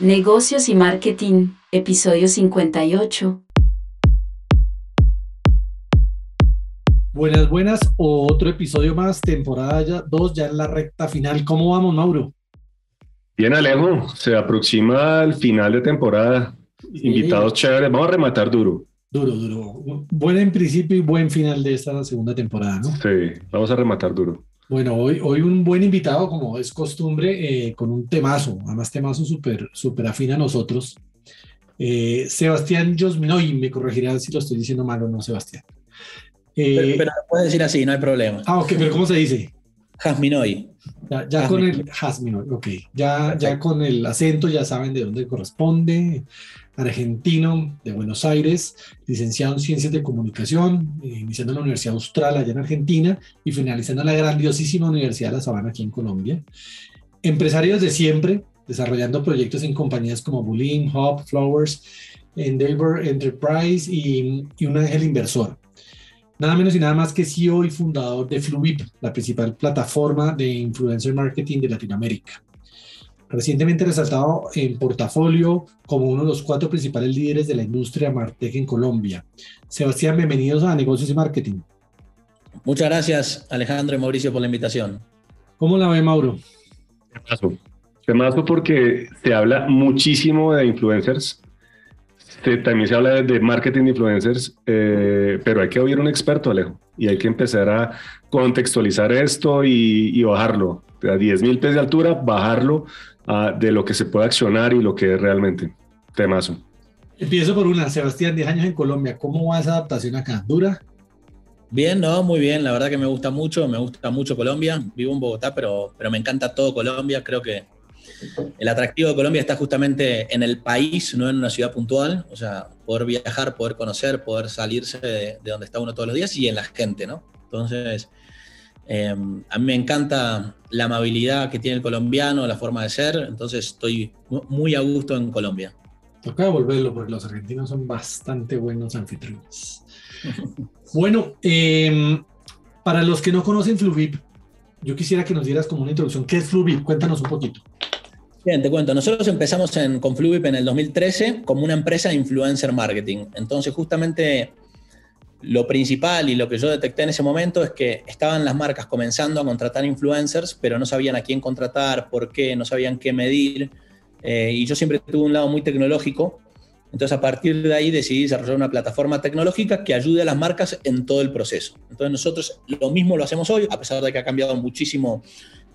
Negocios y Marketing, episodio 58. Buenas, buenas. Otro episodio más, temporada 2, ya en la recta final. ¿Cómo vamos, Mauro? Bien, Alejo. Se aproxima el final de temporada. Invitados chéveres. Vamos a rematar duro. Duro, duro. Buen en principio y buen final de esta segunda temporada, ¿no? Sí, vamos a rematar duro. Bueno, hoy, hoy un buen invitado, como es costumbre, eh, con un temazo, además temazo súper super afín a nosotros. Eh, Sebastián Josminoy, me corregirá si lo estoy diciendo mal o no, Sebastián. Eh, pero, lo puedes decir así, no hay problema. Ah, ok, pero ¿cómo se dice? Jasminoy. Ya, con el Jasminoy, ok. Ya, ya con el acento ya saben de dónde corresponde argentino de Buenos Aires, licenciado en Ciencias de Comunicación, eh, iniciando en la Universidad Austral allá en Argentina y finalizando en la grandiosísima Universidad de La Sabana aquí en Colombia. Empresario desde siempre, desarrollando proyectos en compañías como Bulín, Hop, Flowers, Endeavor Enterprise y, y un ángel inversor. Nada menos y nada más que CEO y fundador de Fluip, la principal plataforma de influencer marketing de Latinoamérica recientemente resaltado en portafolio como uno de los cuatro principales líderes de la industria Martech en Colombia. Sebastián, bienvenidos a Negocios y Marketing. Muchas gracias, Alejandro y Mauricio, por la invitación. ¿Cómo la ve, Mauro? ¿Qué más? porque se habla muchísimo de influencers. también se habla de marketing de influencers, eh, pero hay que oír un experto, Alejo, y hay que empezar a contextualizar esto y, y bajarlo. A 10 mil pies de altura, bajarlo de lo que se puede accionar y lo que es realmente. Temazo. Empiezo por una, Sebastián, 10 años en Colombia. ¿Cómo va esa adaptación acá? ¿Dura? Bien, no, muy bien. La verdad que me gusta mucho, me gusta mucho Colombia. Vivo en Bogotá, pero, pero me encanta todo Colombia. Creo que el atractivo de Colombia está justamente en el país, no en una ciudad puntual. O sea, poder viajar, poder conocer, poder salirse de, de donde está uno todos los días y en la gente, ¿no? Entonces, Em, a mí me encanta la amabilidad que tiene el colombiano, la forma de ser, entonces estoy muy a gusto en Colombia. Toca volverlo porque los argentinos son bastante buenos anfitriones. bueno, em, para los que no conocen Fluvip, yo quisiera que nos dieras como una introducción. ¿Qué es Fluvip? Cuéntanos un poquito. Bien, te cuento. Nosotros empezamos en, con Fluvip en el 2013 como una empresa de influencer marketing. Entonces, justamente lo principal y lo que yo detecté en ese momento es que estaban las marcas comenzando a contratar influencers, pero no sabían a quién contratar, por qué, no sabían qué medir. Eh, y yo siempre tuve un lado muy tecnológico. Entonces, a partir de ahí decidí desarrollar una plataforma tecnológica que ayude a las marcas en todo el proceso. Entonces, nosotros lo mismo lo hacemos hoy, a pesar de que ha cambiado muchísimo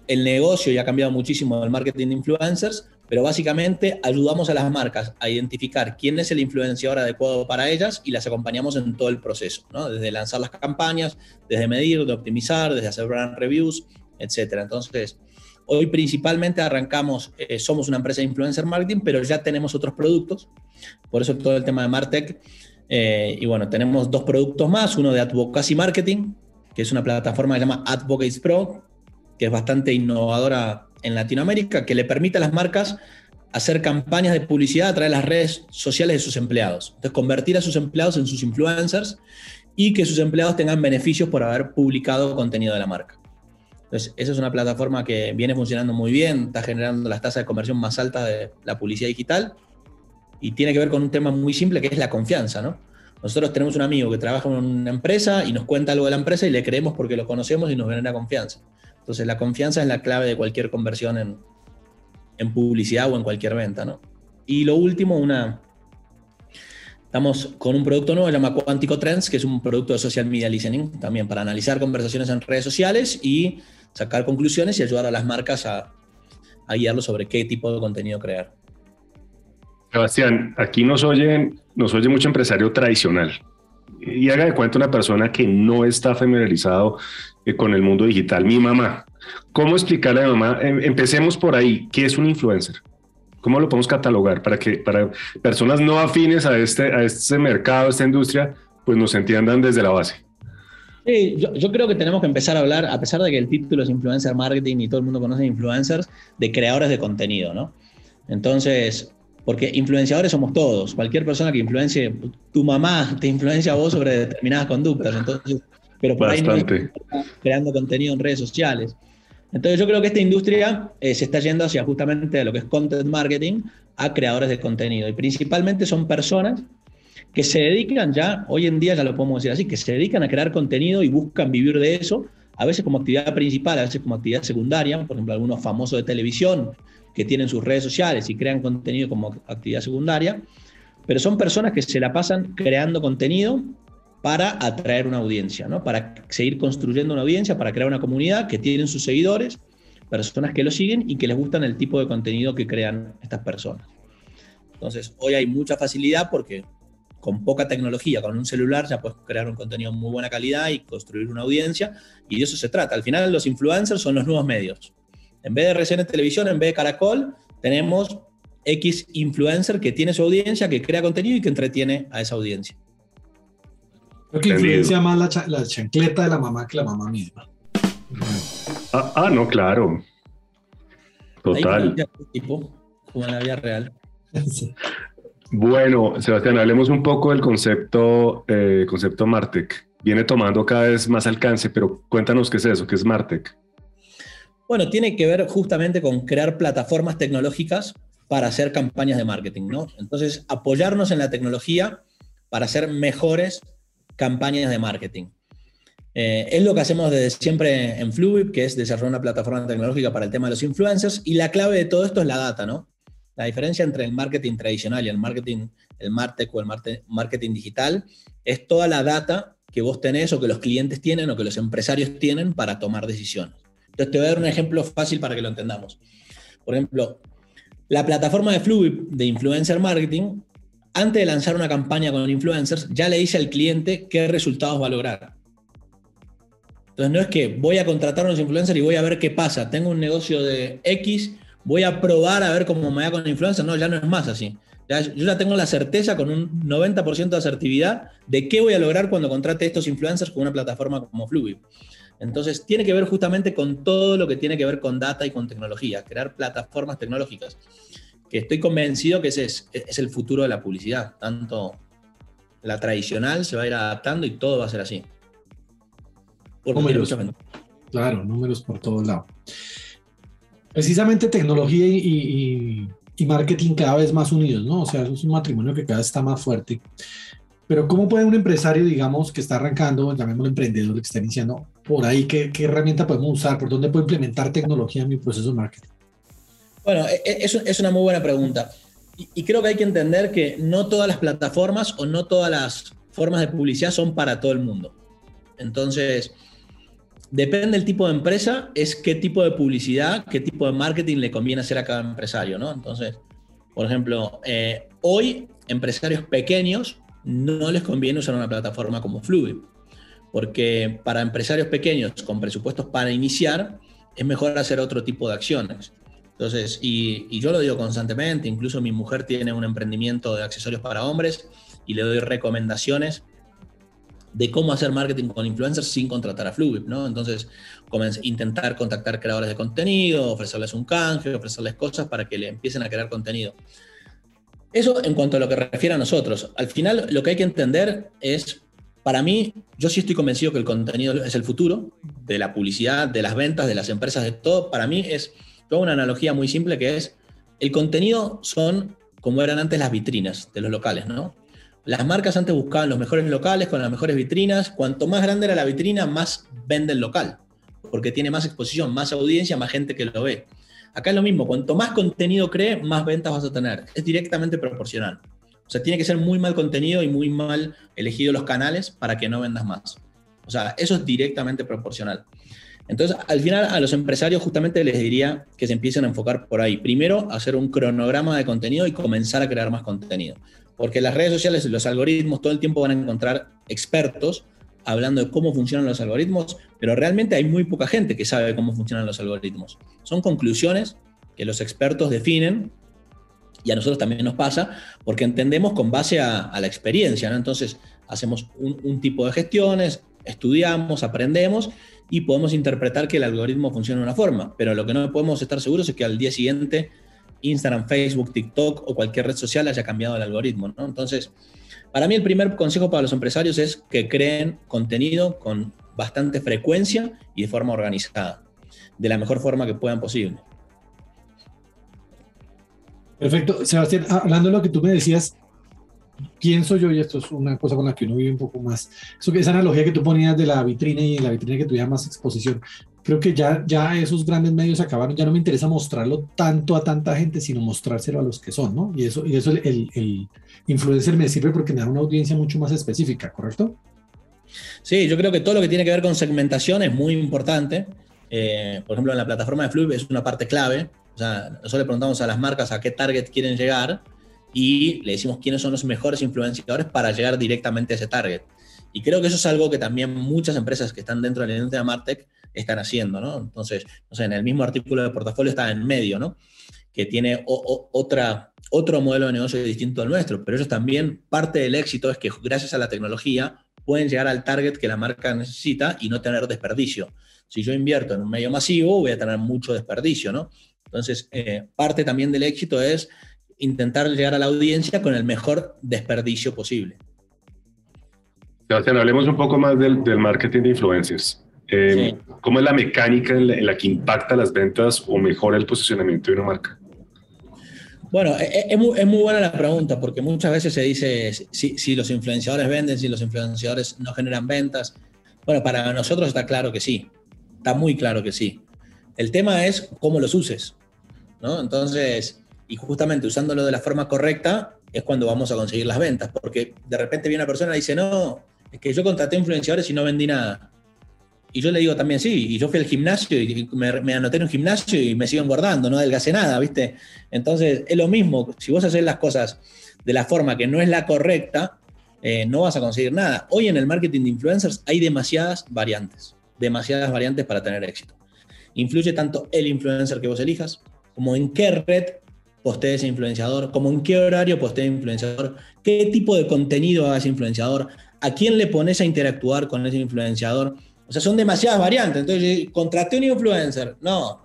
el negocio y ha cambiado muchísimo el marketing de influencers, pero básicamente ayudamos a las marcas a identificar quién es el influenciador adecuado para ellas y las acompañamos en todo el proceso, ¿no? desde lanzar las campañas, desde medir, de optimizar, desde hacer brand reviews, etc. Entonces, hoy principalmente arrancamos, eh, somos una empresa de influencer marketing, pero ya tenemos otros productos, por eso todo el tema de Martech. Eh, y bueno, tenemos dos productos más, uno de Advocacy Marketing, que es una plataforma que se llama Advocates Pro, que es bastante innovadora en Latinoamérica que le permite a las marcas hacer campañas de publicidad a través de las redes sociales de sus empleados. Entonces, convertir a sus empleados en sus influencers y que sus empleados tengan beneficios por haber publicado contenido de la marca. Entonces, esa es una plataforma que viene funcionando muy bien, está generando las tasas de conversión más altas de la publicidad digital y tiene que ver con un tema muy simple que es la confianza, ¿no? Nosotros tenemos un amigo que trabaja en una empresa y nos cuenta algo de la empresa y le creemos porque lo conocemos y nos genera confianza. Entonces la confianza es la clave de cualquier conversión en, en publicidad o en cualquier venta, ¿no? Y lo último, una, estamos con un producto nuevo, se llama Cuántico Trends, que es un producto de social media listening, también para analizar conversaciones en redes sociales y sacar conclusiones y ayudar a las marcas a, a guiarlos sobre qué tipo de contenido crear. Sebastián, aquí nos oye, nos oye mucho empresario tradicional. Y haga de cuenta una persona que no está familiarizado eh, con el mundo digital, mi mamá. ¿Cómo explicarle a mi mamá? Em, empecemos por ahí. ¿Qué es un influencer? ¿Cómo lo podemos catalogar para que para personas no afines a este, a este mercado, a esta industria, pues nos entiendan desde la base? Yo, creo que tenemos que empezar a hablar, a pesar de que el título es influencer marketing y todo el mundo conoce influencers, de creadores de contenido, ¿no? Entonces, porque influenciadores somos todos. Cualquier persona que influencie, tu mamá te influencia a vos sobre determinadas conductas. Entonces, pero por ahí no creando contenido en redes sociales. Entonces yo creo que esta industria eh, se está yendo hacia justamente lo que es content marketing, a creadores de contenido. Y principalmente son personas que se dedican ya, hoy en día ya lo podemos decir así, que se dedican a crear contenido y buscan vivir de eso, a veces como actividad principal, a veces como actividad secundaria, por ejemplo, algunos famosos de televisión que tienen sus redes sociales y crean contenido como actividad secundaria, pero son personas que se la pasan creando contenido para atraer una audiencia, ¿no? para seguir construyendo una audiencia, para crear una comunidad que tienen sus seguidores, personas que lo siguen y que les gustan el tipo de contenido que crean estas personas. Entonces, hoy hay mucha facilidad porque con poca tecnología, con un celular, ya puedes crear un contenido de muy buena calidad y construir una audiencia, y de eso se trata. Al final, los influencers son los nuevos medios. En vez de RCN Televisión, en vez de Caracol, tenemos X influencer que tiene su audiencia, que crea contenido y que entretiene a esa audiencia. Creo que influencia más la, chancleta de la mamá que la mamá misma. Ah, ah no, claro. Total. Tipo, como en la vida real. Bueno, Sebastián, hablemos un poco del concepto, eh, concepto Martech. Viene tomando cada vez más alcance, pero cuéntanos qué es eso, qué es Martech. Bueno, tiene que ver justamente con crear plataformas tecnológicas para hacer campañas de marketing, ¿no? Entonces, apoyarnos en la tecnología para hacer mejores campañas de marketing. Eh, es lo que hacemos desde siempre en Fluid, que es desarrollar una plataforma tecnológica para el tema de los influencers, y la clave de todo esto es la data, ¿no? La diferencia entre el marketing tradicional y el marketing, el Martech o el marketing digital, es toda la data que vos tenés o que los clientes tienen o que los empresarios tienen para tomar decisiones. Entonces te voy a dar un ejemplo fácil para que lo entendamos. Por ejemplo, la plataforma de Fluid de Influencer Marketing, antes de lanzar una campaña con influencers, ya le dice al cliente qué resultados va a lograr. Entonces no es que voy a contratar a unos influencers y voy a ver qué pasa. Tengo un negocio de X, voy a probar a ver cómo me va con influencers. No, ya no es más así. yo ya tengo la certeza con un 90% de asertividad de qué voy a lograr cuando contrate estos influencers con una plataforma como Fluid. Entonces, tiene que ver justamente con todo lo que tiene que ver con data y con tecnología, crear plataformas tecnológicas, que estoy convencido que ese es, es el futuro de la publicidad. Tanto la tradicional se va a ir adaptando y todo va a ser así. números, claro, números por todos lados. Precisamente tecnología y, y, marketing cada vez más unidos, ¿no? O sea, es un matrimonio que cada vez está más fuerte. Pero ¿cómo puede un empresario, digamos, que está arrancando, llamémoslo emprendedor, que está iniciando, por ahí, ¿qué, qué herramienta podemos usar? ¿Por dónde puedo implementar tecnología en mi proceso de marketing? Bueno, e, e, es, es una muy buena pregunta. Y, y, creo que hay que entender que no todas las plataformas o no todas las formas de publicidad son para todo el mundo. Entonces, depende del tipo de empresa, es qué tipo de publicidad, qué tipo de marketing le conviene hacer a cada empresario, ¿no? Entonces, por ejemplo, eh, hoy empresarios pequeños no les conviene usar una plataforma como Fluid, porque para empresarios pequeños con presupuestos para iniciar, es mejor hacer otro tipo de acciones. Entonces, y, yo lo digo constantemente, incluso mi mujer tiene un emprendimiento de accesorios para hombres y le doy recomendaciones de cómo hacer marketing con influencers sin contratar a Fluid, ¿no? Entonces, intentar contactar creadores de contenido, ofrecerles un canje, ofrecerles cosas para que le empiecen a crear contenido. Eso en cuanto a lo que refiere a nosotros. Al final, lo que hay que entender es, para mí, yo sí estoy convencido que el contenido es el futuro de la publicidad, de las ventas, de las empresas, de todo. Para mí es, toda una analogía muy simple que es, el contenido son como eran antes las vitrinas de los locales, ¿no? Las marcas antes buscaban los mejores locales con las mejores vitrinas. Cuanto más grande era la vitrina, más vende el local, porque tiene más exposición, más audiencia, más gente que lo ve. Acá es lo mismo, cuanto más contenido cree, más ventas vas a tener. Es directamente proporcional. O sea, tiene que ser muy mal contenido y muy mal elegido los canales para que no vendas más. O sea, eso es directamente proporcional. Entonces, al final, a los empresarios justamente les diría que se empiecen a enfocar por ahí. Primero, hacer un cronograma de contenido y comenzar a crear más contenido. Porque las redes sociales y los algoritmos todo el tiempo van a encontrar expertos hablando de cómo funcionan los algoritmos, pero realmente hay muy poca gente que sabe cómo funcionan los algoritmos. Son conclusiones que los expertos definen y a nosotros también nos pasa porque entendemos con base a, la experiencia. Entonces, hacemos un, tipo de gestiones, estudiamos, aprendemos y podemos interpretar que el algoritmo funciona de una forma, pero lo que no podemos estar seguros es que al día siguiente Instagram, Facebook, TikTok o cualquier red social haya cambiado el algoritmo. Entonces, para mí el primer consejo para los empresarios es que creen contenido con bastante frecuencia y de forma organizada, de la mejor forma que puedan posible. Perfecto. Sebastián, hablando de lo que tú me decías, pienso yo, y esto es una cosa con la que uno vive un poco más, eso, esa analogía que tú ponías de la vitrina y la vitrina que tuviera más exposición, creo que ya, ya esos grandes medios acabaron, ya no me interesa mostrarlo tanto a tanta gente, sino mostrárselo a los que son, ¿no? Y eso, y eso el, el, influencer me sirve porque me da una audiencia mucho más específica, ¿correcto? Sí, yo creo que todo lo que tiene que ver con segmentación es muy importante. Eh, por ejemplo, en la plataforma de Fluid es una parte clave. O sea, nosotros le preguntamos a las marcas a qué target quieren llegar y le decimos quiénes son los mejores influenciadores para llegar directamente a ese target. Y creo que eso es algo que también muchas empresas que están dentro de la industria de Martech están haciendo, ¿no? Entonces, no sé, en el mismo artículo de portafolio está en medio, ¿no? Que tiene otra, otro modelo de negocio distinto al nuestro, pero eso también parte del éxito es que gracias a la tecnología pueden llegar al target que la marca necesita y no tener desperdicio. Si yo invierto en un medio masivo, voy a tener mucho desperdicio, ¿no? Entonces, eh, parte también del éxito es intentar llegar a la audiencia con el mejor desperdicio posible. Sebastián, hablemos un poco más del, del marketing de influencers. Eh, ¿Cómo es la mecánica en la, que impacta las ventas o mejora el posicionamiento de una marca? Bueno, e, e, es, muy, es, muy, buena la pregunta porque muchas veces se dice si, si, los influenciadores venden, si los influenciadores no generan ventas. Bueno, para nosotros está claro que sí, está muy claro que sí. El tema es cómo los uses, ¿no? Entonces, y justamente usándolo de la forma correcta es cuando vamos a conseguir las ventas, porque de repente viene una persona y dice, no, es que yo contraté influenciadores y no vendí nada. Y yo le digo también, sí, y yo fui al gimnasio y me, anoté en un gimnasio y me sigo engordando, no adelgacé nada, ¿viste? Entonces, es lo mismo, si vos haces las cosas de la forma que no es la correcta, eh, no vas a conseguir nada. Hoy en el marketing de influencers hay demasiadas variantes, demasiadas variantes para tener éxito. Influye tanto el influencer que vos elijas, como en qué red postee influenciador, como en qué horario postee influenciador, qué tipo de contenido haga ese influenciador, a quién le pones a interactuar con ese influenciador. O sea, son demasiadas variantes. Entonces, contraté un influencer. No.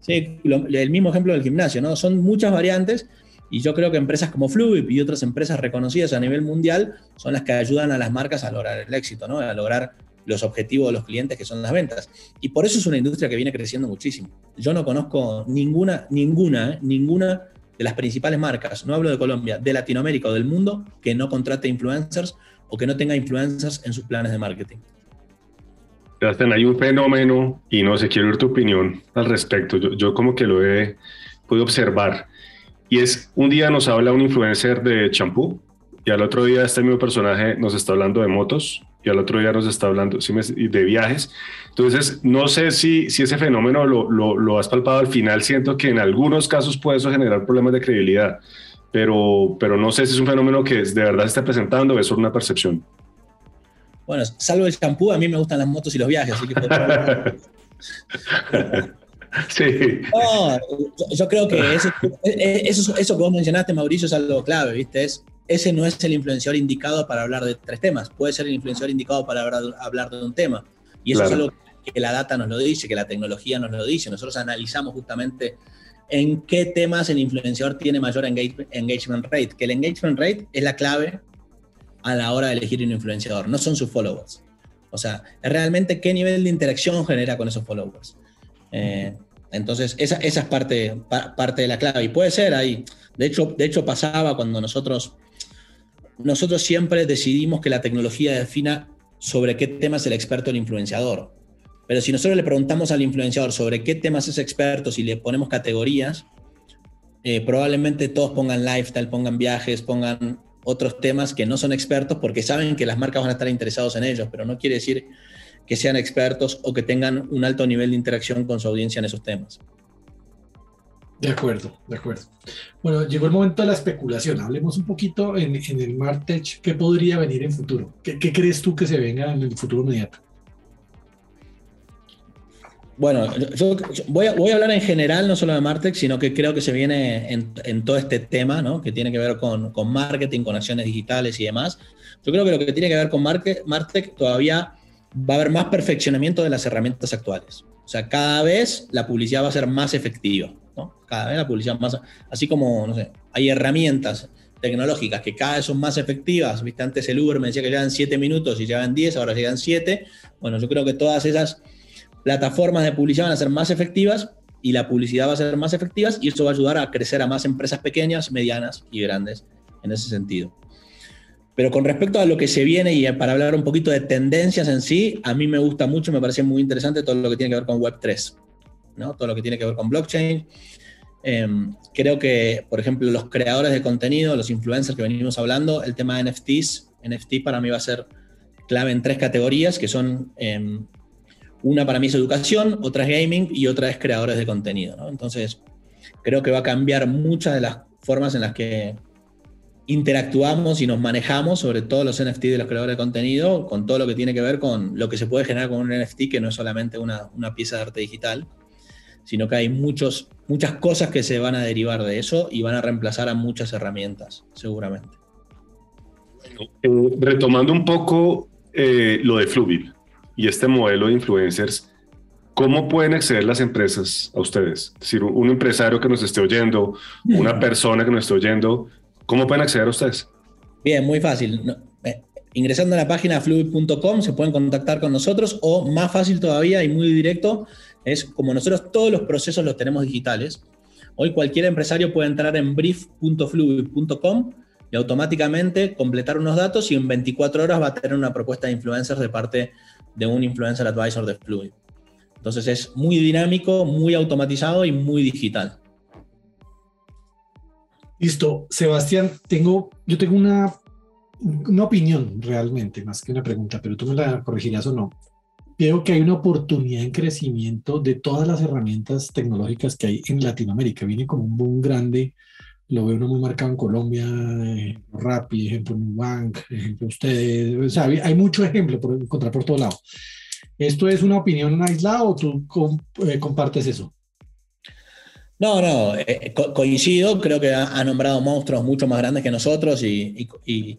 Sí, el mismo ejemplo del gimnasio, ¿no? Son muchas variantes y yo creo que empresas como Fluid y otras empresas reconocidas a nivel mundial son las que ayudan a las marcas a lograr el éxito, ¿no? A lograr los objetivos de los clientes, que son las ventas. Y por eso es una industria que viene creciendo muchísimo. Yo no conozco ninguna, ninguna, ¿eh? ninguna de las principales marcas, no hablo de Colombia, de Latinoamérica o del mundo, que no contrate influencers o que no tenga influencers en sus planes de marketing. Sebastián, hay un fenómeno y no sé, quiero ver tu opinión al respecto. Yo, yo como que lo he podido observar. Y es, un día nos habla un influencer de champú y al otro día este mismo personaje nos está hablando de motos y al otro día nos está hablando de viajes. Entonces, no sé si, si ese fenómeno lo, lo, lo, has palpado al final. Siento que en algunos casos puede eso generar problemas de credibilidad, pero, pero no sé si es un fenómeno que de verdad se está presentando o es solo una percepción. Bueno, salvo el champú, a mí me gustan las motos y los viajes, así que... sí. No, yo creo que eso, eso, eso que vos mencionaste, Mauricio, es algo clave, ¿viste? Es ese no es el influenciador indicado para hablar de tres temas. Puede ser el influenciador indicado para hablar de un tema. Y eso es algo que la data nos lo dice, que la tecnología nos lo dice. Nosotros analizamos justamente en qué temas el influenciador tiene mayor engagement rate, que el engagement rate es la clave a la hora de elegir un influenciador, no son sus followers. O sea, es realmente qué nivel de interacción genera con esos followers. Eh, entonces, esa, esa es parte, parte de la clave. Y puede ser ahí. De hecho, de hecho, pasaba cuando nosotros nosotros siempre decidimos que la tecnología defina sobre qué tema es el experto el influenciador. Pero si nosotros le preguntamos al influenciador sobre qué temas es experto, si le ponemos categorías, eh, probablemente todos pongan lifestyle, pongan viajes, pongan otros temas que no son expertos porque saben que las marcas van a estar interesados en ellos, pero no quiere decir que sean expertos o que tengan un alto nivel de interacción con su audiencia en esos temas. De acuerdo, de acuerdo. Bueno, llegó el momento de la especulación. Hablemos un poquito en, el Martech, ¿qué podría venir en futuro? ¿Qué, crees tú que se venga en el futuro inmediato? Bueno, yo, voy, a, hablar en general, no solo de Martech, sino que creo que se viene en, todo este tema, ¿no? que tiene que ver con, marketing, con acciones digitales y demás. Yo creo que lo que tiene que ver con Martech todavía va a haber más perfeccionamiento de las herramientas actuales. O sea, cada vez la publicidad va a ser más efectiva. Cada vez la publicidad más, así como, no sé, hay herramientas tecnológicas que cada vez son más efectivas, viste, antes el Uber me decía que llegan 7 minutos y llegan 10, ahora llegan 7, bueno, yo creo que todas esas plataformas de publicidad van a ser más efectivas y la publicidad va a ser más efectiva y eso va a ayudar a crecer a más empresas pequeñas, medianas y grandes en ese sentido. Pero con respecto a lo que se viene y para hablar un poquito de tendencias en sí, a mí me gusta mucho, me parece muy interesante todo lo que tiene que ver con Web3, ¿no? todo lo que tiene que ver con blockchain. Em, creo que, por ejemplo, los creadores de contenido, los influencers que venimos hablando, el tema de NFTs, NFT para mí va a ser clave en tres categorías, que son, em, una para mí es educación, otra es gaming y otra es creadores de contenido. Entonces, creo que va a cambiar muchas de las formas en las que interactuamos y nos manejamos sobre todos los NFT de los creadores de contenido, con todo lo que tiene que ver con lo que se puede generar con un NFT, que no es solamente una, pieza de arte digital, sino que hay muchos, muchas cosas que se van a derivar de eso y van a reemplazar a muchas herramientas, seguramente. Eh, retomando un poco eh, lo de Fluvip y este modelo de influencers, ¿cómo pueden acceder las empresas a ustedes? Es decir, un empresario que nos esté oyendo, una persona que nos esté oyendo, ¿Cómo pueden acceder a ustedes? Bien, muy fácil. Eh, ingresando a la página fluid.com se pueden contactar con nosotros o más fácil todavía y muy directo es como nosotros todos los procesos los tenemos digitales. Hoy cualquier empresario puede entrar en brief.fluid.com y automáticamente completar unos datos y en 24 horas va a tener una propuesta de influencers de parte de un influencer advisor de Fluid. Entonces es muy dinámico, muy automatizado y muy digital. Listo, Sebastián, tengo, yo tengo una, una opinión realmente, más que una pregunta, pero tú me la corregirás o no. Veo que hay una oportunidad en crecimiento de todas las herramientas tecnológicas que hay en Latinoamérica. Viene como un boom grande, lo veo uno muy marcado en Colombia, ejemplo Rappi, ejemplo Nubank, ejemplo ustedes, o sea, hay mucho ejemplo por encontrar por todo lado. ¿Esto es una opinión aislada o tú eh, compartes eso? No, no, eh, coincido, creo que ha, nombrado monstruos mucho más grandes que nosotros y, y, y,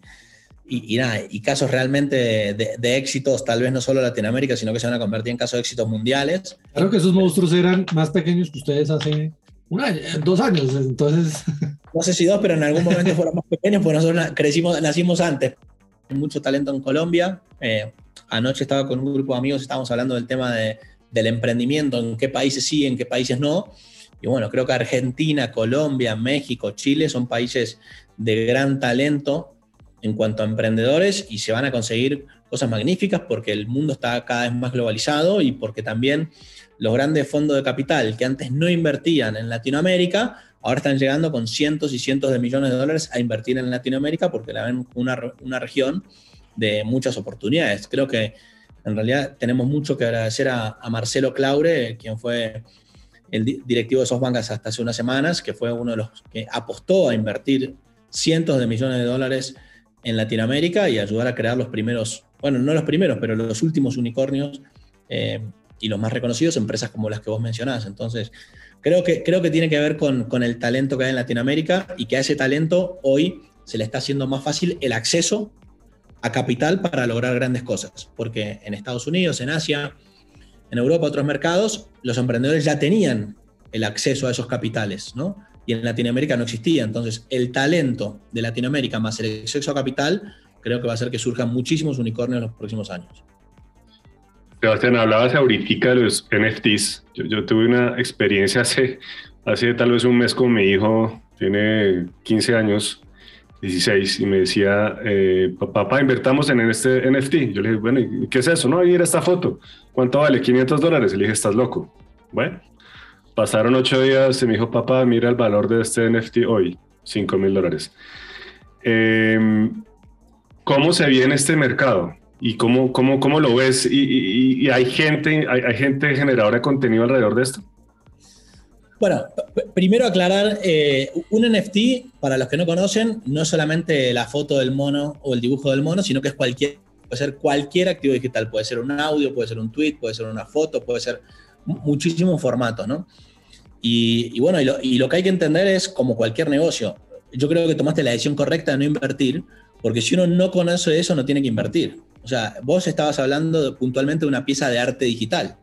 casos realmente de, éxitos, tal vez no solo Latinoamérica, sino que se van a convertir en casos de éxitos mundiales. Claro que esos monstruos eran más pequeños que ustedes hace un año, dos años, entonces... No sé si dos, pero en algún momento fueron más pequeños, porque nosotros crecimos, nacimos antes. Mucho talento en Colombia. Eh, anoche estaba con un grupo de amigos, estábamos hablando del tema de, del emprendimiento, en qué países sí, en qué países no y bueno, creo que Argentina, Colombia, México, Chile son países de gran talento en cuanto a emprendedores y se van a conseguir cosas magníficas porque el mundo está cada vez más globalizado y porque también los grandes fondos de capital que antes no invertían en Latinoamérica, ahora están llegando con cientos y cientos de millones de dólares a invertir en Latinoamérica porque la ven una, una región de muchas oportunidades. Creo que en realidad tenemos mucho que agradecer a, Marcelo Claure, quien fue el directivo de SoftBank hasta hace unas semanas, que fue uno de los que apostó a invertir cientos de millones de dólares en Latinoamérica y ayudar a crear los primeros, bueno, no los primeros, pero los últimos unicornios eh, y los más reconocidos, empresas como las que vos mencionás. Entonces, creo que, creo que tiene que ver con, con el talento que hay en Latinoamérica y que a ese talento hoy se le está haciendo más fácil el acceso a capital para lograr grandes cosas, porque en Estados Unidos, en Asia, en Europa, otros mercados, los emprendedores ya tenían el acceso a esos capitales, ¿no? Y en Latinoamérica no existía. Entonces, el talento de Latinoamérica más el acceso a capital, creo que va a hacer que surjan muchísimos unicornios en los próximos años. Sebastián, hablabas ahorita de los NFTs. Yo, tuve una experiencia hace, hace tal vez un mes con mi hijo, tiene 15 años, 16 y me decía, eh, papá, invertamos en este NFT. Yo le dije, bueno, ¿qué es eso? No, mira esta foto. ¿Cuánto vale? 500 dólares. Le dije, estás loco. Bueno, pasaron ocho días y me dijo, papá, mira el valor de este NFT hoy, 5 mil dólares. Em, ¿Cómo se ve en este mercado? ¿Y cómo, cómo, cómo lo ves? ¿Y, hay, gente, hay, hay gente generadora de contenido alrededor de esto? Bueno, primero aclarar, eh, un NFT, para los que no conocen, no es solamente la foto del mono o el dibujo del mono, sino que es cualquier, puede ser cualquier activo digital, puede ser un audio, puede ser un tweet, puede ser una foto, puede ser muchísimos formatos, ¿no? Y, bueno, y lo, que hay que entender es, como cualquier negocio, yo creo que tomaste la decisión correcta de no invertir, porque si uno no conoce eso, no tiene que invertir. O sea, vos estabas hablando puntualmente de una pieza de arte digital.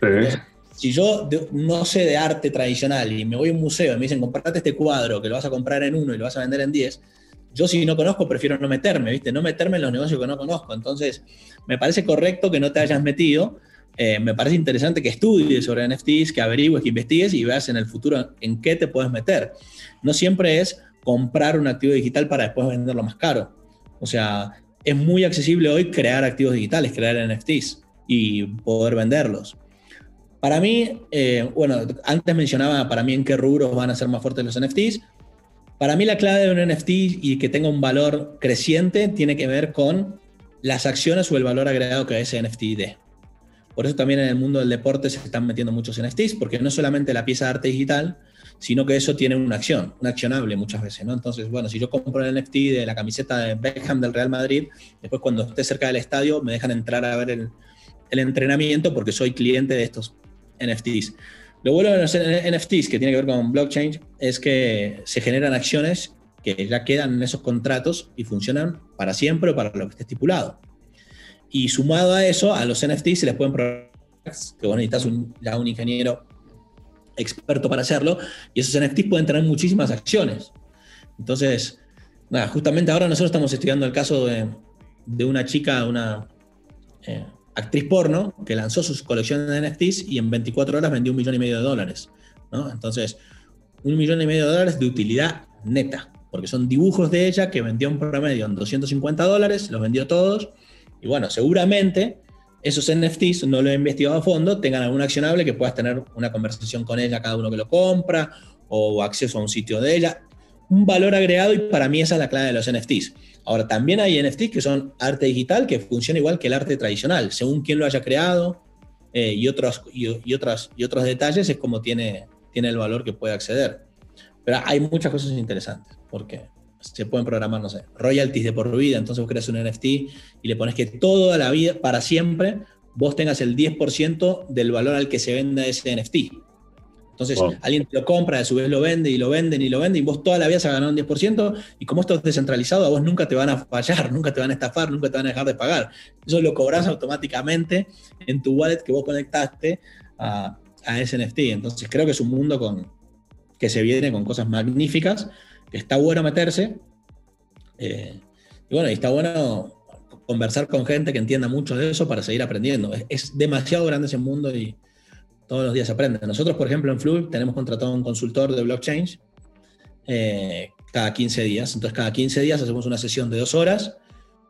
Sí si yo no sé de arte tradicional y me voy a un museo y me dicen, comprate este cuadro que lo vas a comprar en uno y lo vas a vender en 10, yo si no conozco prefiero no meterme, ¿viste? No meterme en los negocios que no conozco. Entonces, me parece correcto que no te hayas metido eh, me parece interesante que estudies sobre NFTs, que averigües, que investigues y veas en el futuro en qué te puedes meter. No siempre es comprar un activo digital para después venderlo más caro. O sea, es muy accesible hoy crear activos digitales, crear NFTs y poder venderlos. Para mí, eh, bueno, antes mencionaba para mí en qué rubros van a ser más fuertes los NFTs. Para mí la clave de un NFT y que tenga un valor creciente tiene que ver con las acciones o el valor agregado que ese NFT dé. Por eso también en el mundo del deporte se están metiendo muchos NFTs, porque no solamente la pieza de arte digital, sino que eso tiene una acción, una accionable muchas veces, ¿no? Entonces, bueno, si yo compro el NFT de la camiseta de Beckham del Real Madrid, después cuando esté cerca del estadio me dejan entrar a ver el, el entrenamiento porque soy cliente de estos NFTs. Lo bueno de los NFTs que tiene que ver con blockchain es que se generan acciones que ya quedan en esos contratos y funcionan para siempre o para lo que esté estipulado. Y sumado a eso, a los NFTs se les pueden programar, que vos necesitas ya un ingeniero experto para hacerlo, y esos NFTs pueden tener muchísimas acciones. Entonces, nada, justamente ahora nosotros estamos estudiando el caso de, de una chica, una eh, actriz porno, que lanzó sus colecciones de NFTs y en 24 horas vendió un millón y medio de dólares. Entonces, un millón y medio de dólares de utilidad neta, porque son dibujos de ella que vendió en promedio en 250 dólares, los vendió todos y bueno, seguramente esos NFTs, no lo he investigado a fondo, tengan algún accionable que puedas tener una conversación con ella cada uno que lo compra o acceso a un sitio de ella. Un valor agregado y para mí esa es la clave de los NFTs. Ahora, también hay NFTs que son arte digital que funciona igual que el arte tradicional, según quién lo haya creado eh, y, otros, y, otras, y otros detalles es como tiene, tiene el valor que puede acceder. Pero hay muchas cosas interesantes, porque se pueden programar, no sé, royalties de por vida, entonces vos creas un NFT y le pones que toda la vida, para siempre, vos tengas el 10% del valor al que se venda ese NFT. Entonces, alguien te lo compra, a su vez lo vende y lo venden y lo venden, y vos toda la vida se ha ganado un 10%, y como esto es descentralizado, a vos nunca te van a fallar, nunca te van a estafar, nunca te van a dejar de pagar. Eso lo cobras automáticamente en tu wallet que vos conectaste a, a ese NFT. Entonces, creo que es un mundo con, que se viene con cosas magníficas está bueno meterse. Eh, y bueno, y está bueno conversar con gente que entienda mucho de eso para seguir aprendiendo. Es, demasiado grande ese mundo y todos los días se aprende. Nosotros, por ejemplo, en Fluid tenemos contratado un consultor de blockchain eh, cada 15 días. Entonces, cada 15 días hacemos una sesión de dos horas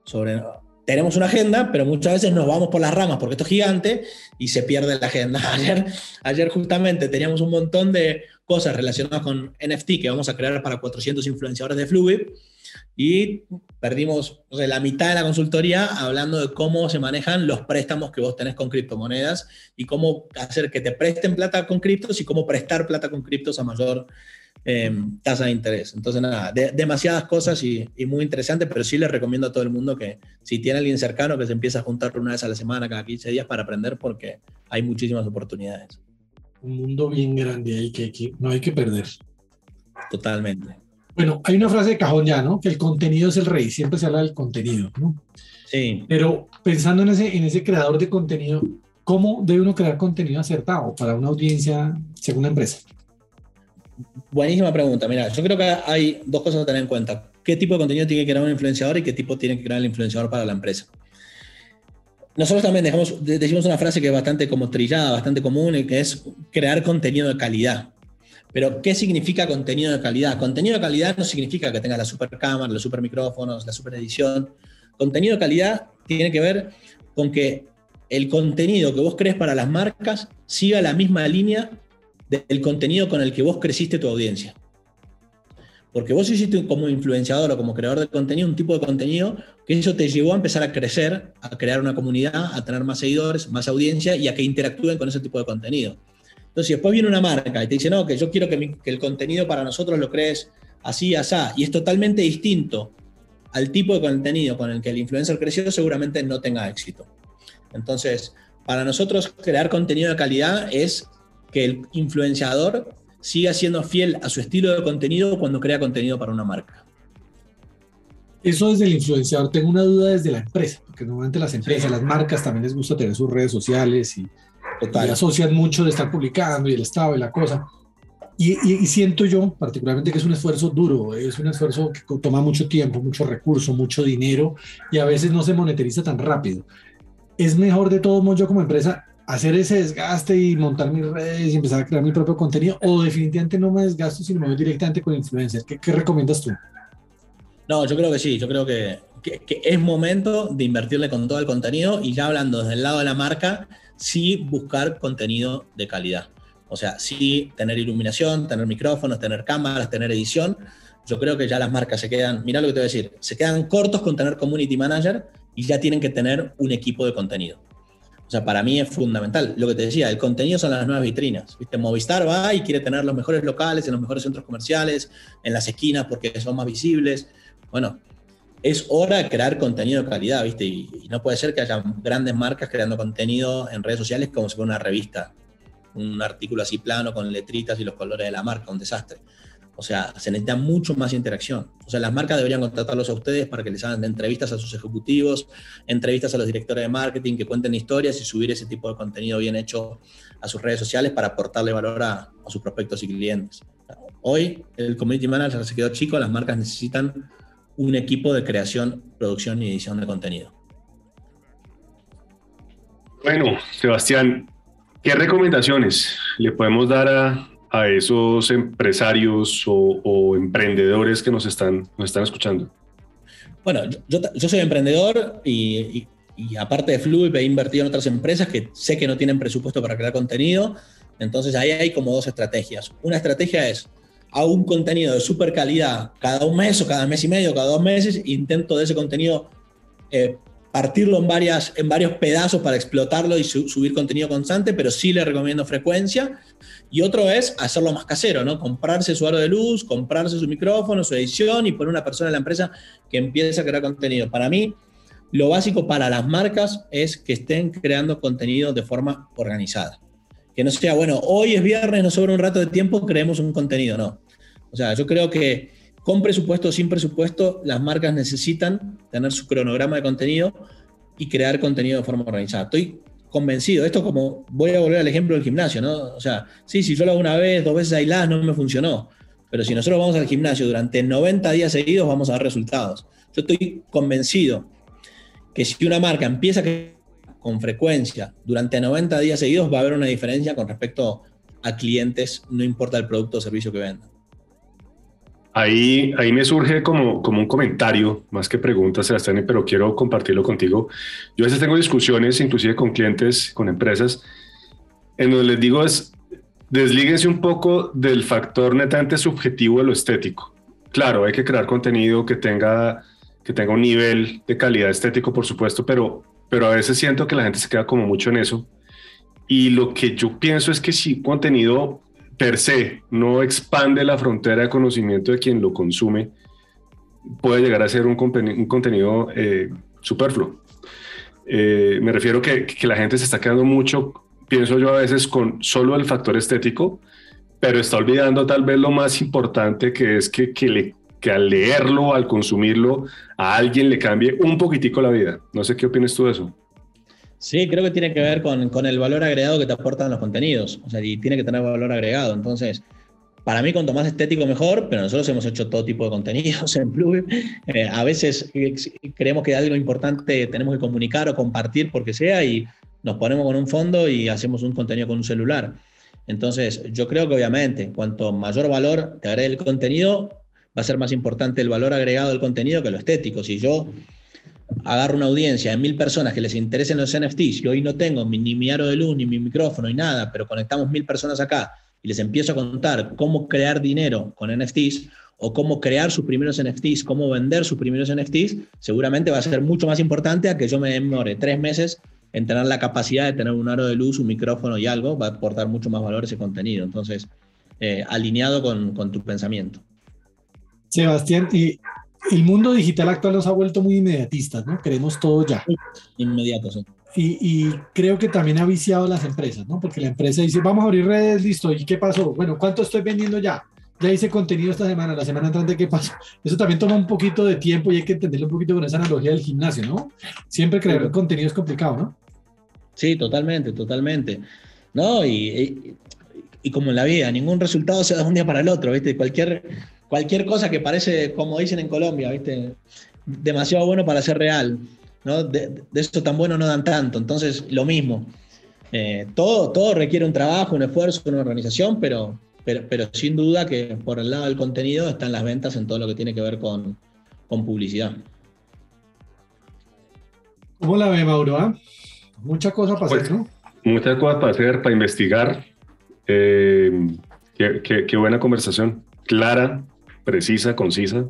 sobre... Tenemos una agenda, pero muchas veces nos vamos por las ramas porque esto es gigante y se pierde la agenda. Ayer, ayer justamente teníamos un montón de cosas relacionadas con NFT que vamos a crear para 400 influenciadores de Fluid y perdimos la mitad de la consultoría hablando de cómo se manejan los préstamos que vos tenés con criptomonedas y cómo hacer que te presten plata con criptos y cómo prestar plata con criptos a mayor eh, tasa de interés. Entonces, nada, demasiadas cosas y, y, muy interesante, pero sí les recomiendo a todo el mundo que si tiene alguien cercano que se empiece a juntar una vez a la semana, cada 15 días para aprender porque hay muchísimas oportunidades un mundo bien grande ahí que, no hay que perder. Totalmente. Bueno, hay una frase de cajón ya, ¿no? Que el contenido es el rey, siempre se habla del contenido, ¿no? Sí. Pero pensando en ese, en ese creador de contenido, ¿cómo debe uno crear contenido acertado para una audiencia según la empresa? Buenísima pregunta. Mira, yo creo que hay dos cosas a tener en cuenta. ¿Qué tipo de contenido tiene que crear un influenciador y qué tipo tiene que crear el influenciador para la empresa? Nosotros también decimos una frase que es bastante como trillada, bastante común, que es crear contenido de calidad. Pero, ¿qué significa contenido de calidad? Contenido de calidad no significa que tengas la super cámara, los super micrófonos, la super edición. Contenido de calidad tiene que ver con que el contenido que vos crees para las marcas siga la misma línea del contenido con el que vos creciste tu audiencia. Porque vos hiciste como influenciador o como creador de contenido un tipo de contenido que eso te llevó a empezar a crecer, a crear una comunidad, a tener más seguidores, más audiencia y a que interactúen con ese tipo de contenido. Entonces, si después viene una marca y te dice, no, que yo quiero que, el contenido para nosotros lo crees así, así, y es totalmente distinto al tipo de contenido con el que el influencer creció, seguramente no tenga éxito. Entonces, para nosotros crear contenido de calidad es que el influenciador siga siendo fiel a su estilo de contenido cuando crea contenido para una marca. Eso desde el influenciador, tengo una duda desde la empresa, porque normalmente las empresas, las marcas también les gusta tener sus redes sociales y, asocian mucho de estar publicando y el estado y la cosa. Y, y, siento yo particularmente que es un esfuerzo duro, es un esfuerzo que toma mucho tiempo, mucho recurso, mucho dinero y a veces no se monetiza tan rápido. Es mejor de todos modos yo como empresa hacer ese desgaste y montar mis redes y empezar a crear mi propio contenido? ¿O definitivamente no me desgasto, sino me voy directamente con influencers? ¿Qué, recomiendas tú? No, yo creo que sí, yo creo que, que, que, es momento de invertirle con todo el contenido y ya hablando desde el lado de la marca, sí buscar contenido de calidad. O sea, sí tener iluminación, tener micrófonos, tener cámaras, tener edición. Yo creo que ya las marcas se quedan, mira lo que te voy a decir, se quedan cortos con tener community manager y ya tienen que tener un equipo de contenido. O sea, para mí es fundamental. Lo que te decía, el contenido son las nuevas vitrinas. ¿Viste? Movistar va y quiere tener los mejores locales en los mejores centros comerciales, en las esquinas porque son más visibles. Bueno, es hora de crear contenido de calidad, ¿viste? Y, y, no puede ser que haya grandes marcas creando contenido en redes sociales como si fuera una revista. Un artículo así plano con letritas y los colores de la marca, un desastre. O sea, se necesita mucho más interacción. O sea, las marcas deberían contratarlos a ustedes para que les hagan entrevistas a sus ejecutivos, entrevistas a los directores de marketing, que cuenten historias y subir ese tipo de contenido bien hecho a sus redes sociales para aportarle valor a, sus prospectos y clientes. Hoy el community manager se quedó chico, las marcas necesitan un equipo de creación, producción y edición de contenido. Bueno, Sebastián, ¿qué recomendaciones le podemos dar a, a esos empresarios o, emprendedores que nos están, nos están escuchando? Bueno, yo, soy emprendedor y, aparte de Fluid he invertido en otras empresas que sé que no tienen presupuesto para crear contenido. Entonces ahí hay como dos estrategias. Una estrategia es hago un contenido de super calidad cada un mes o cada mes y medio, cada dos meses, intento de ese contenido eh, partirlo en, varias, en varios pedazos para explotarlo y su, subir contenido constante, pero sí le recomiendo frecuencia. Y otro es hacerlo más casero, ¿no? Comprarse su aro de luz, comprarse su micrófono, su edición y poner una persona en la empresa que empiece a crear contenido. Para mí, lo básico para las marcas es que estén creando contenido de forma organizada. Que no sea, bueno, hoy es viernes, nos sobra un rato de tiempo, creemos un contenido, no. O sea, yo creo que con presupuesto o sin presupuesto, las marcas necesitan tener su cronograma de contenido y crear contenido de forma organizada. Estoy convencido, esto como, voy a volver al ejemplo del gimnasio, ¿no? O sea, sí, si yo lo hago una vez, dos veces aisladas, no me funcionó. Pero si nosotros vamos al gimnasio durante 90 días seguidos, vamos a ver resultados. Yo estoy convencido que si una marca empieza con frecuencia durante 90 días seguidos, va a haber una diferencia con respecto a clientes, no importa el producto o servicio que vendan. Ahí, ahí me surge como, como un comentario, más que preguntas, Sebastián, pero quiero compartirlo contigo. Yo a veces tengo discusiones, inclusive con clientes, con empresas, en donde les digo es, deslíguense un poco del factor netamente subjetivo de lo estético. Claro, hay que crear contenido que tenga, que tenga un nivel de calidad estético, por supuesto, pero, pero a veces siento que la gente se queda como mucho en eso. Y lo que yo pienso es que si contenido per se no expande la frontera de conocimiento de quien lo consume, puede llegar a ser un, contenido eh, superfluo. Eh, me refiero que, que la gente se está quedando mucho, pienso yo a veces, con solo el factor estético, pero está olvidando tal vez lo más importante que es que, que, le, que al leerlo, al consumirlo, a alguien le cambie un poquitico la vida. No sé qué opinas tú de eso. Sí, creo que tiene que ver con, con, el valor agregado que te aportan los contenidos. O sea, y tiene que tener valor agregado. Entonces, para mí, cuanto más estético, mejor, pero nosotros hemos hecho todo tipo de contenidos en Plug. Eh, a veces creemos que algo importante tenemos que comunicar o compartir porque sea y nos ponemos con un fondo y hacemos un contenido con un celular. Entonces, yo creo que obviamente, cuanto mayor valor te agregue el contenido, va a ser más importante el valor agregado del contenido que lo estético. Si yo agarro una audiencia de mil personas que les interesen los NFTs y hoy no tengo ni mi aro de luz, ni mi micrófono, ni nada, pero conectamos mil personas acá y les empiezo a contar cómo crear dinero con NFTs o cómo crear sus primeros NFTs, cómo vender sus primeros NFTs, seguramente va a ser mucho más importante a que yo me demore tres meses en tener la capacidad de tener un aro de luz, un micrófono y algo, va a aportar mucho más valor ese contenido. Entonces, eh, alineado con, con tu pensamiento. Sebastián, y el mundo digital actual nos ha vuelto muy inmediatistas, ¿no? Queremos todo ya. Inmediato, sí. Y, y, creo que también ha viciado las empresas, ¿no? Porque la empresa dice, vamos a abrir redes, listo, ¿y qué pasó? Bueno, ¿cuánto estoy vendiendo ya? Ya hice contenido esta semana, la semana entrante, ¿qué pasó? Eso también toma un poquito de tiempo y hay que entenderlo un poquito con esa analogía del gimnasio, ¿no? Siempre crear sí. contenido es complicado, ¿no? Sí, totalmente, totalmente. No, y, y, y, como en la vida, ningún resultado se da de un día para el otro, ¿viste? Cualquier, cualquier cosa que parece, como dicen en Colombia, ¿viste? demasiado bueno para ser real. ¿no? De, de, eso tan bueno no dan tanto. Entonces, lo mismo. Eh, todo, todo requiere un trabajo, un esfuerzo, una organización, pero, pero, sin duda que por el lado del contenido están las ventas en todo lo que tiene que ver con, publicidad. ¿Cómo la ve, Mauro? Ah? Mucha cosa para hacer, ¿no? Muchas cosas para hacer, para investigar. Eh, qué, buena conversación. Clara, precisa, concisa.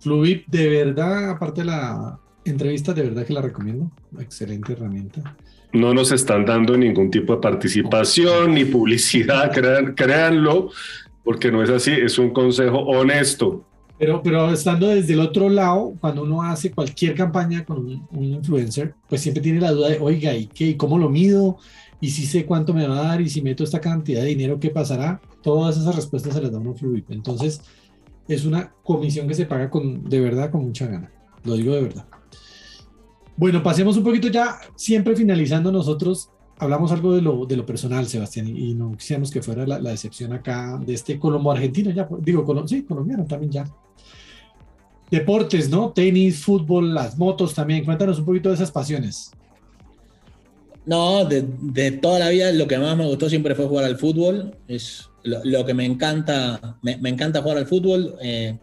Fluid, de verdad, aparte de la entrevista, de verdad que la recomiendo. Excelente herramienta no nos están dando ningún tipo de participación ni publicidad, créanlo, porque no es así, es un consejo honesto. Pero, pero estando desde el otro lado, cuando uno hace cualquier campaña con un, influencer, pues siempre tiene la duda de, oiga, ¿y qué? ¿Y cómo lo mido? ¿Y si sé cuánto me va a dar? ¿Y si meto esta cantidad de dinero, qué pasará? Todas esas respuestas se las da uno Fluid. Entonces, es una comisión que se paga con, de verdad con mucha gana. Lo digo de verdad. Bueno, pasemos un poquito ya, siempre finalizando nosotros, hablamos algo de lo, de lo personal, Sebastián, y, no quisiéramos que fuera la, decepción acá de este colombo argentino, ya, digo, sí, colombiano también ya. Deportes, ¿no? Tenis, fútbol, las motos también. Cuéntanos un poquito de esas pasiones. No, de, toda la vida lo que más me gustó siempre fue jugar al fútbol. Es lo, que me encanta, me, encanta jugar al fútbol. Eh,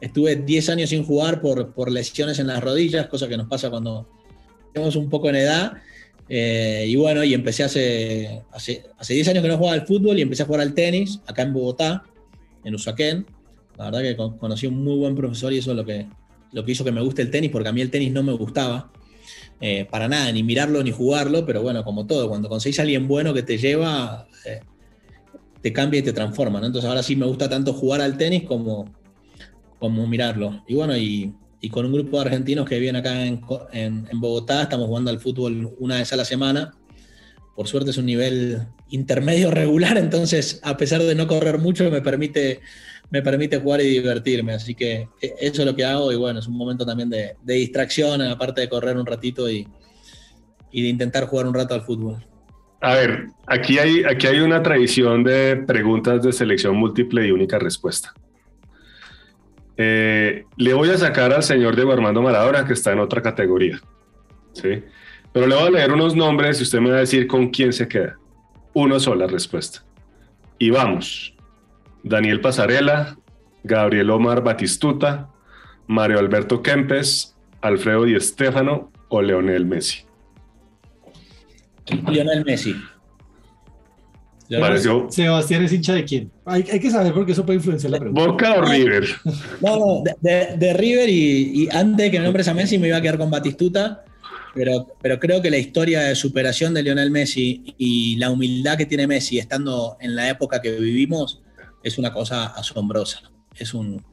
Estuve 10 años sin jugar por, por lesiones en las rodillas, cosa que nos pasa cuando tenemos un poco en edad. Eh, y bueno, y empecé hace, hace, hace 10 años que no jugaba al fútbol y empecé a jugar al tenis acá en Bogotá, en Usaquén. La verdad que conocí un muy buen profesor y eso es lo que, lo que hizo que me guste el tenis, porque a mí el tenis no me gustaba. Eh, para nada, ni mirarlo ni jugarlo, pero bueno, como todo, cuando conseguís a alguien bueno que te lleva, te cambia y te transforma. Entonces ahora sí me gusta tanto jugar al tenis como, como mirarlo. Y bueno, y, con un grupo de argentinos que viven acá en, Bogotá, estamos jugando al fútbol una vez a la semana. Por suerte es un nivel intermedio regular, entonces a pesar de no correr mucho me permite, me permite jugar y divertirme. Así que e, eso es lo que hago y bueno, es un momento también de, distracción, aparte de correr un ratito y de intentar jugar un rato al fútbol. A ver, aquí hay, aquí hay una tradición de preguntas de selección múltiple y única respuesta. Eh, le voy a sacar al señor Diego Armando Maradona, que está en otra categoría. ¿sí? Pero le voy a leer unos nombres y usted me va a decir con quién se queda. Una sola respuesta. Y vamos. Daniel Pasarela, Gabriel Omar Batistuta, Mario Alberto Kempes, Alfredo Di Stéfano o Leonel Messi. Lionel Messi. Sebastián es hincha de quién? Hay, que saber porque eso puede influenciar la pregunta. ¿Boca o River? No, de, River y, antes de que me nombres a Messi me iba a quedar con Batistuta, pero, pero creo que la historia de superación de Lionel Messi y la humildad que tiene Messi estando en la época que vivimos es una cosa asombrosa. Es, un,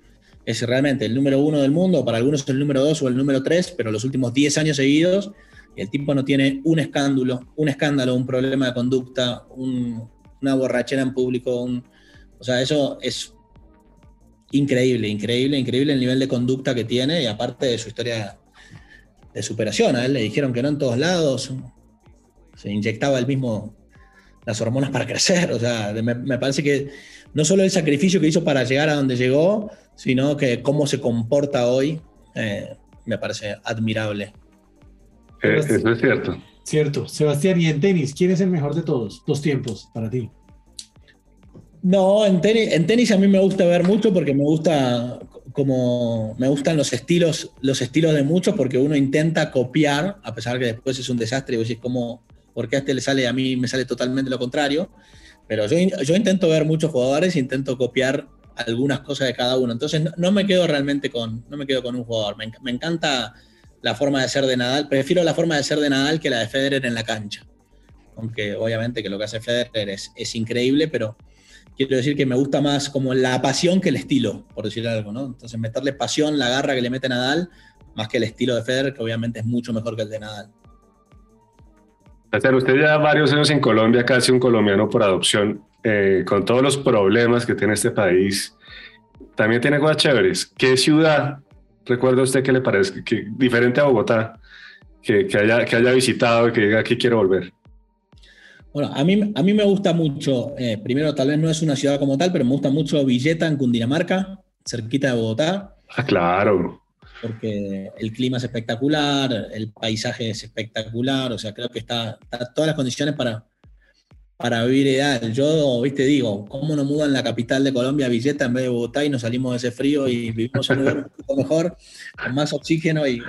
es realmente el número uno del mundo, para algunos es el número dos o el número tres, pero los últimos diez años seguidos el tipo no tiene un escándalo, un escándalo, un problema de conducta, un, una borrachera en público. o sea, eso es increíble, increíble, increíble el nivel de conducta que tiene y aparte de su historia de superación. A él le dijeron que no en todos lados, se inyectaba el mismo las hormonas para crecer. O sea, me, parece que no solo el sacrificio que hizo para llegar a donde llegó, sino que cómo se comporta hoy, eh, me parece admirable. Eh, eso es cierto. Cierto. Sebastián, ¿y en tenis? ¿Quién es el mejor de todos? Dos tiempos para ti. No, en tenis, en tenis a mí me gusta ver mucho porque me gusta como me gustan los estilos, los estilos de muchos porque uno intenta copiar, a pesar que después es un desastre y vos decís como, ¿por qué a este le sale a mí me sale totalmente lo contrario? Pero yo, yo intento ver muchos jugadores, intento copiar algunas cosas de cada uno. Entonces no, me quedo realmente con, no me quedo con un jugador. Me, me encanta la forma de ser de Nadal. Prefiero la forma de ser de Nadal que la de Federer en la cancha. Aunque obviamente que lo que hace Federer es, es increíble, pero quiero decir que me gusta más como la pasión que el estilo, por decir algo, ¿no? Entonces meterle pasión, la garra que le mete Nadal, más que el estilo de Federer, que obviamente es mucho mejor que el de Nadal. Usted ya varios años en Colombia, casi un colombiano por adopción, eh, con todos los problemas que tiene este país, también tiene cosas chéveres. ¿Qué ciudad recuerda usted que le parece que, diferente a Bogotá, que, haya, que haya visitado, que diga que quiero volver? Bueno, a mí, a mí me gusta mucho, eh, primero tal vez no es una ciudad como tal, pero me gusta mucho Villeta en Cundinamarca, cerquita de Bogotá. Ah, claro. porque el clima es espectacular, el paisaje es espectacular, o sea, creo que está, todas las condiciones para, para vivir ideal. Yo, viste, digo, ¿cómo nos mudan la capital de Colombia, Villeta, en vez de Bogotá y nos salimos de ese frío y vivimos un lugar poco mejor, con más oxígeno y,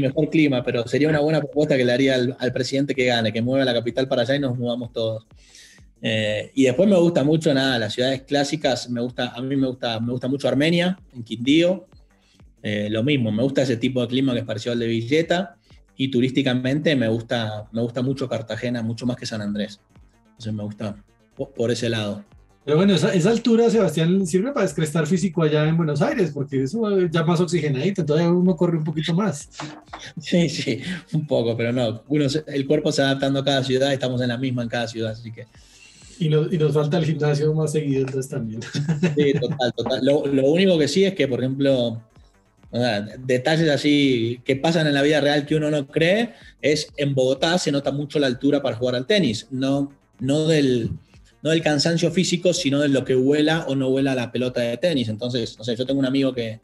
mejor clima? Pero sería una buena propuesta que le haría al, al presidente que gane, que mueva la capital para allá y nos mudamos todos. Eh, y después me gusta mucho, nada, las ciudades clásicas, me gusta, a mí me gusta, me gusta mucho Armenia, en Quindío, eh, lo mismo, me gusta ese tipo de clima que es parecido al de Villeta, y turísticamente me gusta, me gusta mucho Cartagena, mucho más que San Andrés. Entonces me gusta por, ese lado. Pero bueno, esa, esa, altura, Sebastián, sirve para descrestar físico allá en Buenos Aires, porque eso ya más oxigenadito, todavía uno corre un poquito más. Sí, sí, un poco, pero no. Uno, el cuerpo se adaptando a cada ciudad, estamos en la misma en cada ciudad, así que y, nos falta el gimnasio más seguido, entonces también. Sí, total, total. Lo, único que sí es que, por ejemplo, detalles así que pasan en la vida real que uno no cree, es en Bogotá se nota mucho la altura para jugar al tenis, no, no, del, no del cansancio físico, sino de lo que vuela o no vuela la pelota de tenis. Entonces, no sé, yo tengo un amigo que,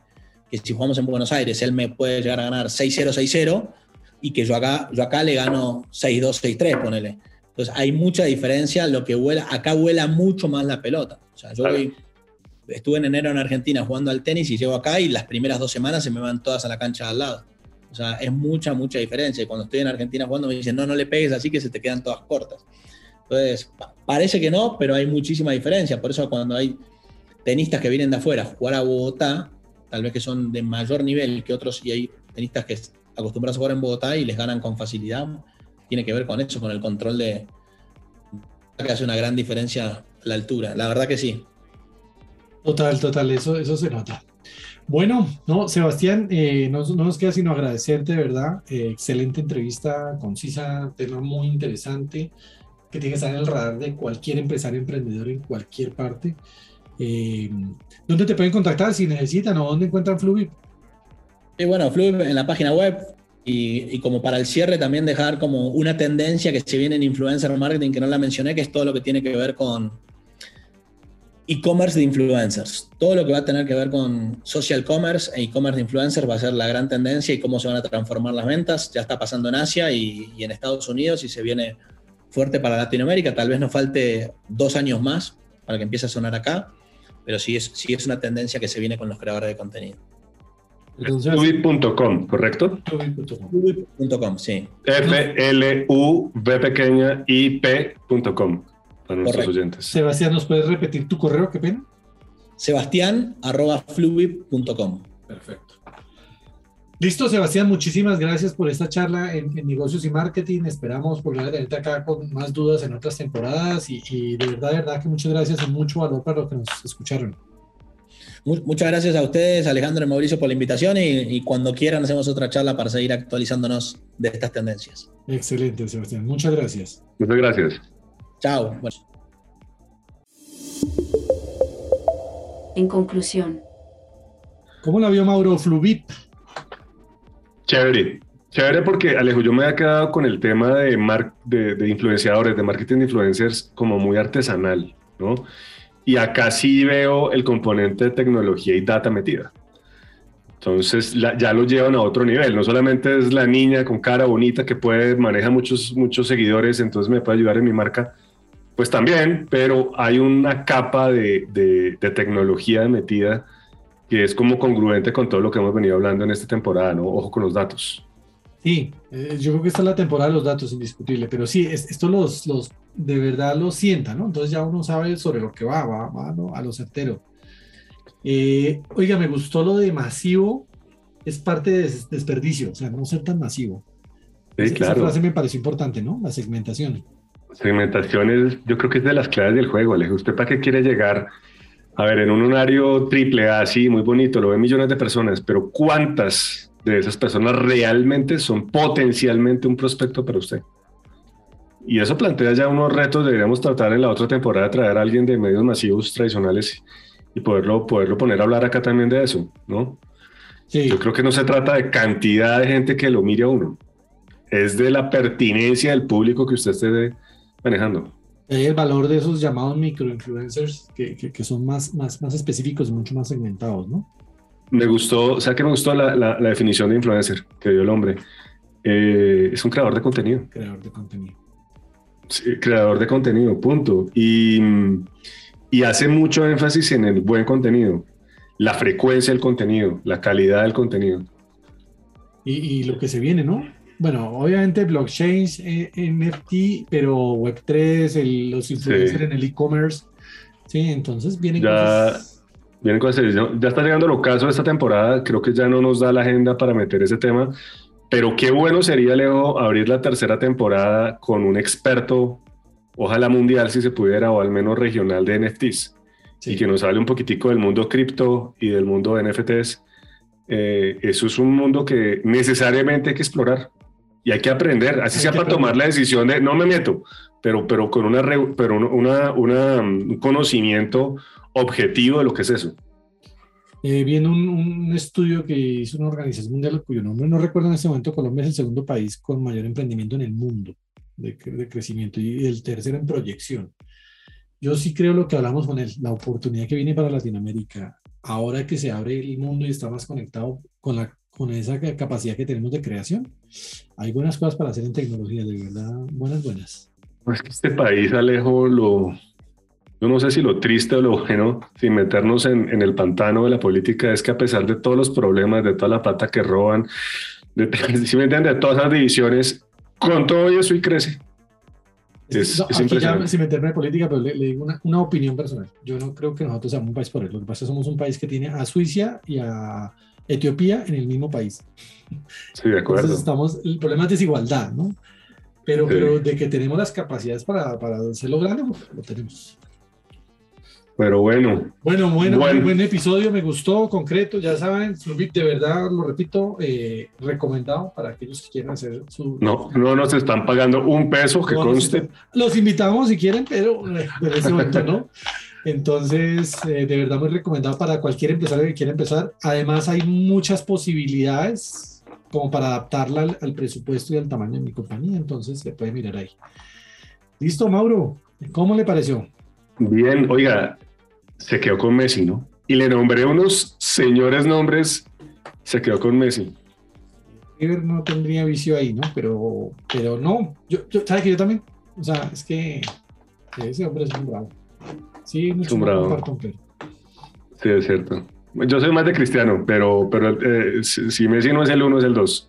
que si jugamos en Buenos Aires, él me puede llegar a ganar 6-0, 6-0, y que yo acá, yo acá le gano 6-2, 6-3, ponele. Entonces hay mucha diferencia, lo que vuela, acá vuela mucho más la pelota. O sea, yo estuve en enero en Argentina jugando al tenis y llego acá y las primeras dos semanas se me van todas a la cancha al lado. O sea, es mucha, mucha diferencia. Y cuando estoy en Argentina jugando me dicen, no, no le pegues así que se te quedan todas cortas. Entonces, parece que no, pero hay muchísima diferencia. Por eso cuando hay tenistas que vienen de afuera a jugar a Bogotá, tal vez que son de mayor nivel que otros, y hay tenistas que acostumbrados a jugar en Bogotá y les ganan con facilidad, tiene que ver con eso, con el control de... que hace una gran diferencia la altura, la verdad que sí. Total, total, eso, eso se nota. Bueno, no, Sebastián, eh, no, nos queda sino agradecerte, de verdad. Eh, excelente entrevista, concisa, tema muy interesante, que tiene que estar en el radar de cualquier empresario emprendedor en cualquier parte. Eh, ¿Dónde te pueden contactar si necesitan o dónde encuentran Fluvip? Sí, bueno, Fluvip en la página web y, como para el cierre también dejar como una tendencia que se viene en influencer marketing que no la mencioné, que es todo lo que tiene que ver con e-commerce de influencers. Todo lo que va a tener que ver con social commerce e e-commerce de influencers va a ser la gran tendencia y cómo se van a transformar las ventas. Ya está pasando en Asia y, y en Estados Unidos y se viene fuerte para Latinoamérica. Tal vez nos falte dos años más para que empiece a sonar acá, pero sí es, sí es una tendencia que se viene con los creadores de contenido. Fluid.com, ¿correcto? Fluid.com, sí. F-L-U-B pequeña I Para nuestros oyentes. Sebastián, ¿nos puedes repetir tu correo? ¿Qué pena? Sebastián arroba. Perfecto. Listo, Sebastián, muchísimas gracias por esta charla en, negocios y marketing. Esperamos volver a tenerte acá con más dudas en otras temporadas y, y de verdad, de verdad que muchas gracias y mucho valor para los que nos escucharon. Muchas gracias a ustedes, Alejandro y Mauricio, por la invitación y, cuando quieran hacemos otra charla para seguir actualizándonos de estas tendencias. Excelente, Sebastián. Muchas gracias. Muchas gracias. Chao. En conclusión. ¿Cómo la vio Mauro Fluvip? Chévere. Chévere porque, Alejo, yo me había quedado con el tema de, de, de influenciadores, de marketing de influencers como muy artesanal, ¿no? Y acá sí veo el componente de tecnología y data metida. Entonces ya lo llevan a otro nivel. No solamente es la niña con cara bonita que puede maneja muchos muchos seguidores, entonces me puede ayudar en mi marca. Pues también, pero hay una capa de, de, de tecnología metida que es como congruente con todo lo que hemos venido hablando en esta temporada, ¿no? Ojo con los datos. Sí, eh, yo creo que esta es la temporada de los datos, indiscutible, pero sí, esto los, los de verdad lo sienta, ¿no? Entonces ya uno sabe sobre lo que va, va, va ¿no? a lo certero. Eh, oiga, me gustó lo de masivo, es parte de desperdicio, o sea, no ser tan masivo. Sí, claro. Esa frase me pareció importante, ¿no? La segmentación. Segmentación es, yo creo que es de las claves del juego, Alejo. ¿Usted para qué quiere llegar? A ver, en un horario triple A, sí, muy bonito, lo ven millones de personas, pero ¿cuántas de esas personas realmente son potencialmente un prospecto para usted. Y eso plantea ya unos retos, deberíamos tratar en la otra temporada de traer a alguien de medios masivos tradicionales y poderlo, poderlo poner a hablar acá también de eso, ¿no? Sí. Yo creo que no se trata de cantidad de gente que lo mire a uno, es de la pertinencia del público que usted esté manejando. El valor de esos llamados microinfluencers que, que, que son más, más, más específicos y mucho más segmentados, ¿no? Me gustó, o sea que me gustó la, la, definición de influencer que dio el hombre. Eh, es un creador de contenido. Creador de contenido. Sí, creador de contenido, punto. Y, y hace mucho énfasis en el buen contenido, la frecuencia del contenido, la calidad del contenido. Y, y lo que se viene, ¿no? Bueno, obviamente blockchain, eh, NFT, pero Web3, el, los influencers en el e-commerce. Sí, entonces vienen cosas Vienen cosas, ya está llegando el ocaso de esta temporada, creo que ya no nos da la agenda para meter ese tema, pero qué bueno sería, Leo, abrir la tercera temporada con un experto, ojalá mundial si se pudiera, o al menos regional de NFTs, y que nos hable un poquitico del mundo cripto y del mundo de NFTs. Eh, eso es un mundo que necesariamente hay que explorar y hay que aprender, así sea para tomar la decisión de no me meto, pero, pero con una, pero una, una, un conocimiento objetivo de lo que es eso. Eh, viene un, estudio que hizo una organización mundial cuyo nombre no recuerdo en este momento, Colombia es el segundo país con mayor emprendimiento en el mundo de, crecimiento y el tercero en proyección. Yo sí creo lo que hablamos con él, la oportunidad que viene para Latinoamérica, ahora que se abre el mundo y está más conectado con, la, con esa capacidad que tenemos de creación, hay buenas cosas para hacer en tecnología, de verdad, buenas, buenas. Pues que este país, Alejo, lo, yo no sé si lo triste o lo bueno, sin meternos en, el pantano de la política, es que a pesar de todos los problemas, de toda la plata que roban, de, de todas las divisiones, con todo eso y crece. Es, aquí ya, sin meterme en política, pero le, digo una, opinión personal. Yo no creo que nosotros seamos un país por eso. Lo que pasa es que somos un país que tiene a Suiza y a Etiopía en el mismo país. Sí, de acuerdo. Entonces estamos, el problema es desigualdad, ¿no? Pero, pero de que tenemos las capacidades para, para hacerlo grande, pues, lo tenemos. Pero bueno. Bueno, bueno, buen episodio, me gustó, concreto, ya saben, de verdad, lo repito, eh, recomendado para aquellos que quieran hacer su... No, no nos están pagando un peso, que conste. Los invitamos si quieren, pero en ese momento no. Entonces, eh, de verdad muy recomendado para cualquier empresario que quiera empezar. Además, hay muchas posibilidades como para adaptarla al, presupuesto y al tamaño de mi compañía, entonces se puede mirar ahí. Listo, Mauro, ¿cómo le pareció? Bien, oiga, se quedó con Messi, ¿no? Y le nombré unos señores nombres, se quedó con Messi. River no tendría vicio ahí, ¿no? Pero, pero no, yo, ¿sabes que yo también? O sea, es que ese hombre es un bravo. Sí, bravo. Sí, es cierto. Yo soy más de Cristiano, pero, pero eh, si Messi no es el uno, es el dos.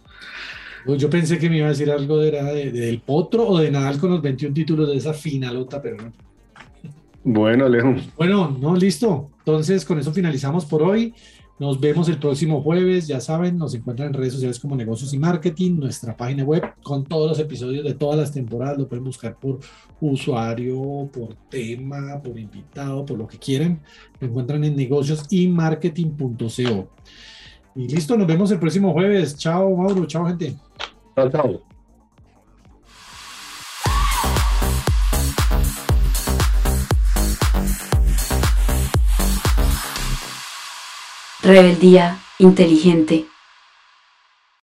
Pues yo pensé que me iba a decir algo de, de, del Potro o de Nadal con los 21 títulos de esa finalota, pero no. Bueno, Alejo. Bueno, no, listo. Entonces, con eso finalizamos por hoy. Nos vemos el próximo jueves. Ya saben, nos encuentran en redes sociales como Negocios y Marketing, nuestra página web con todos los episodios de todas las temporadas. Lo pueden buscar por usuario, por tema, por invitado, por lo que quieran. Lo encuentran en negocios y marketing.co. Y listo, nos vemos el próximo jueves. Chao, Mauro. Chao, gente. Chao, chao. Rebeldía inteligente.